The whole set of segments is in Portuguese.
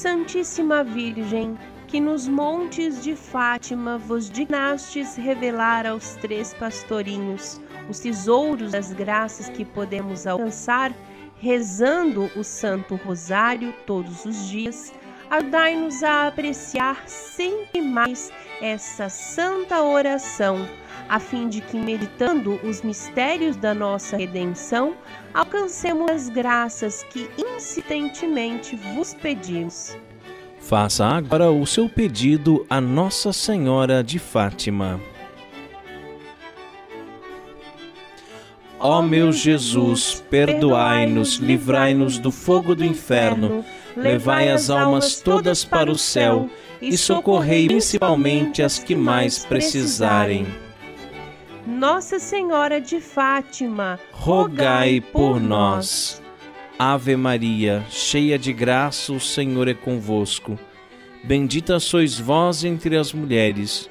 Santíssima Virgem, que nos montes de Fátima vos dignastes revelar aos três pastorinhos os tesouros das graças que podemos alcançar rezando o Santo Rosário todos os dias, ajudai-nos a apreciar sempre mais essa santa oração, a fim de que, meditando os mistérios da nossa redenção, alcancemos as graças que insistentemente vos pedimos. Faça agora o seu pedido a Nossa Senhora de Fátima. Ó meu Jesus, perdoai-nos, livrai-nos do fogo do inferno, levai as almas todas para o céu e socorrei principalmente as que mais precisarem. Nossa Senhora de Fátima, rogai por nós. Ave Maria, cheia de graça, o Senhor é convosco. Bendita sois vós entre as mulheres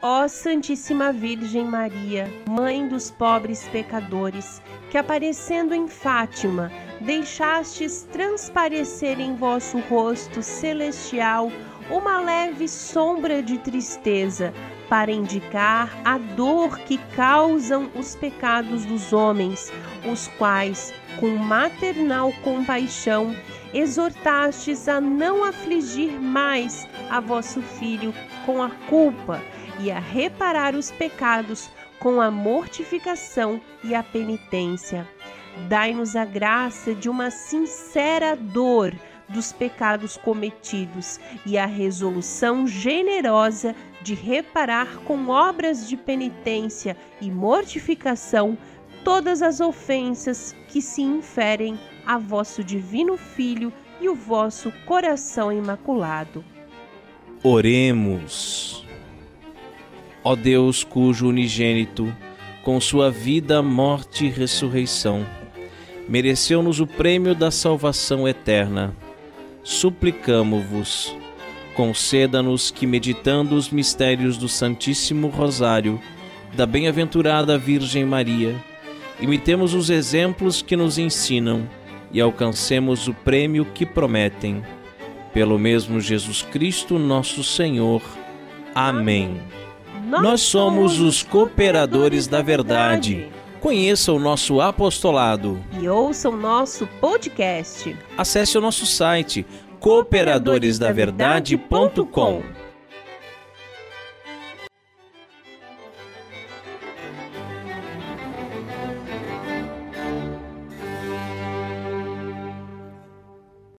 Ó Santíssima Virgem Maria, Mãe dos pobres pecadores, que aparecendo em Fátima, deixastes transparecer em vosso rosto celestial uma leve sombra de tristeza para indicar a dor que causam os pecados dos homens, os quais, com maternal compaixão, exortastes a não afligir mais a vosso filho com a culpa e a reparar os pecados com a mortificação e a penitência. Dai-nos a graça de uma sincera dor dos pecados cometidos e a resolução generosa de reparar com obras de penitência e mortificação todas as ofensas que se inferem a vosso divino Filho e o vosso coração imaculado. Oremos. Ó Deus, cujo unigênito, com sua vida, morte e ressurreição, mereceu-nos o prêmio da salvação eterna. Suplicamo-vos, conceda-nos que, meditando os mistérios do Santíssimo Rosário, da bem-aventurada Virgem Maria, imitemos os exemplos que nos ensinam e alcancemos o prêmio que prometem. Pelo mesmo Jesus Cristo, nosso Senhor. Amém. Nós somos os cooperadores da verdade. Conheça o nosso apostolado e ouça o nosso podcast. Acesse o nosso site cooperadoresdaverdade.com.